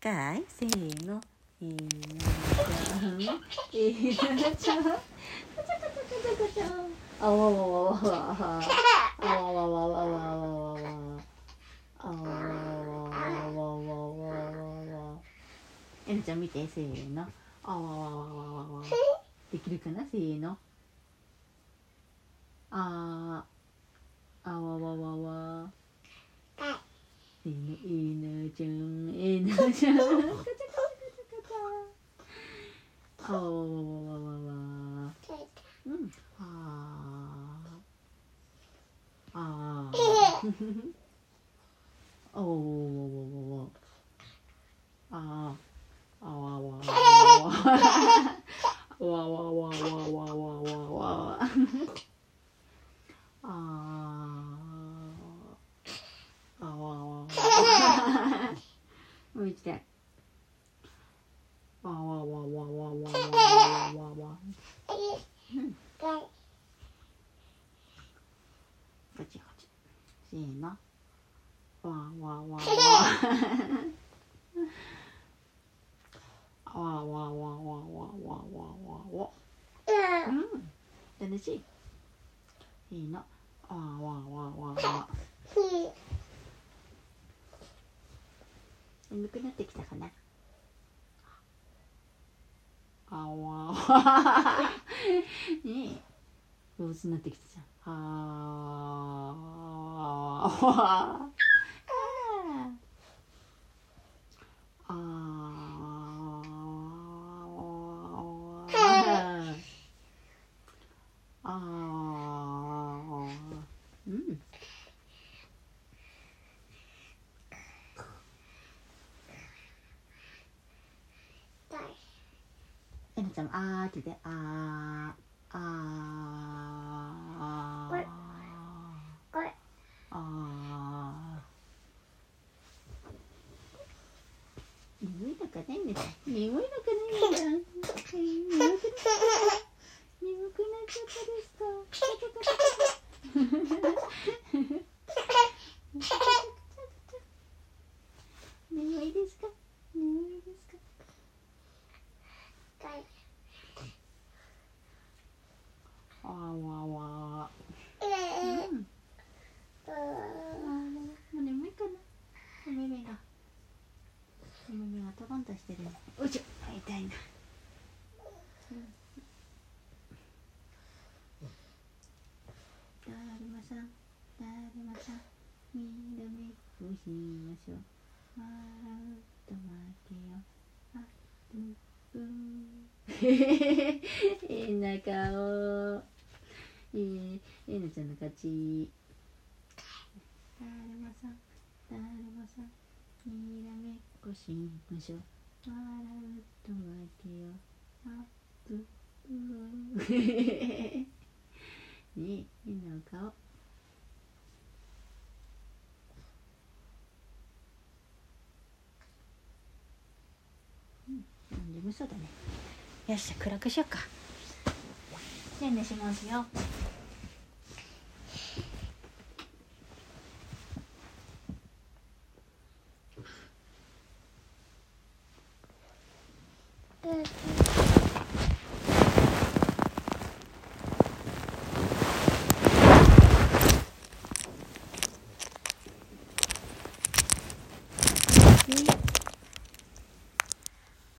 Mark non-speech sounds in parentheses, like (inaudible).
かいせーの。いいな。ちゃんいいなちゃんカチャカチャカチャカチャあわわわわわあわわわわわわわわわわわわわわわわえなちゃん見てせーのあわわわわわわできるかなせーのああわわわわえのえなちゃんえなちゃんカチャカチャカチャカチャあわわわわわわうんあーあーおおあーあわわわわわわわわわわわわわわあーあわわわもう一回あわわわわわわわわわこっちこっち。せーの。わわわわわわわわわわわわわうん。楽しい。せーの。わわわわわ眠くなってきたかな。あわわ (laughs) ねえ。上手になってきたじゃん。あーわ macam ah gitu ah ah What? ー眠いのかない。眠いのかないんだ眠くなっちゃった眠くなっちゃったですか？(laughs) いしょあ痛いな、うん、だるまさんだるまさんみんなめっこしましょう笑うと待てよあぶぶ変な顔えー、えなちゃんの勝ちだるまさんだるまさんにらめっこしましょう笑うねえ変なお顔。うん。眠そうだね。よしゃ暗くしようか。ねえねしますよ嗯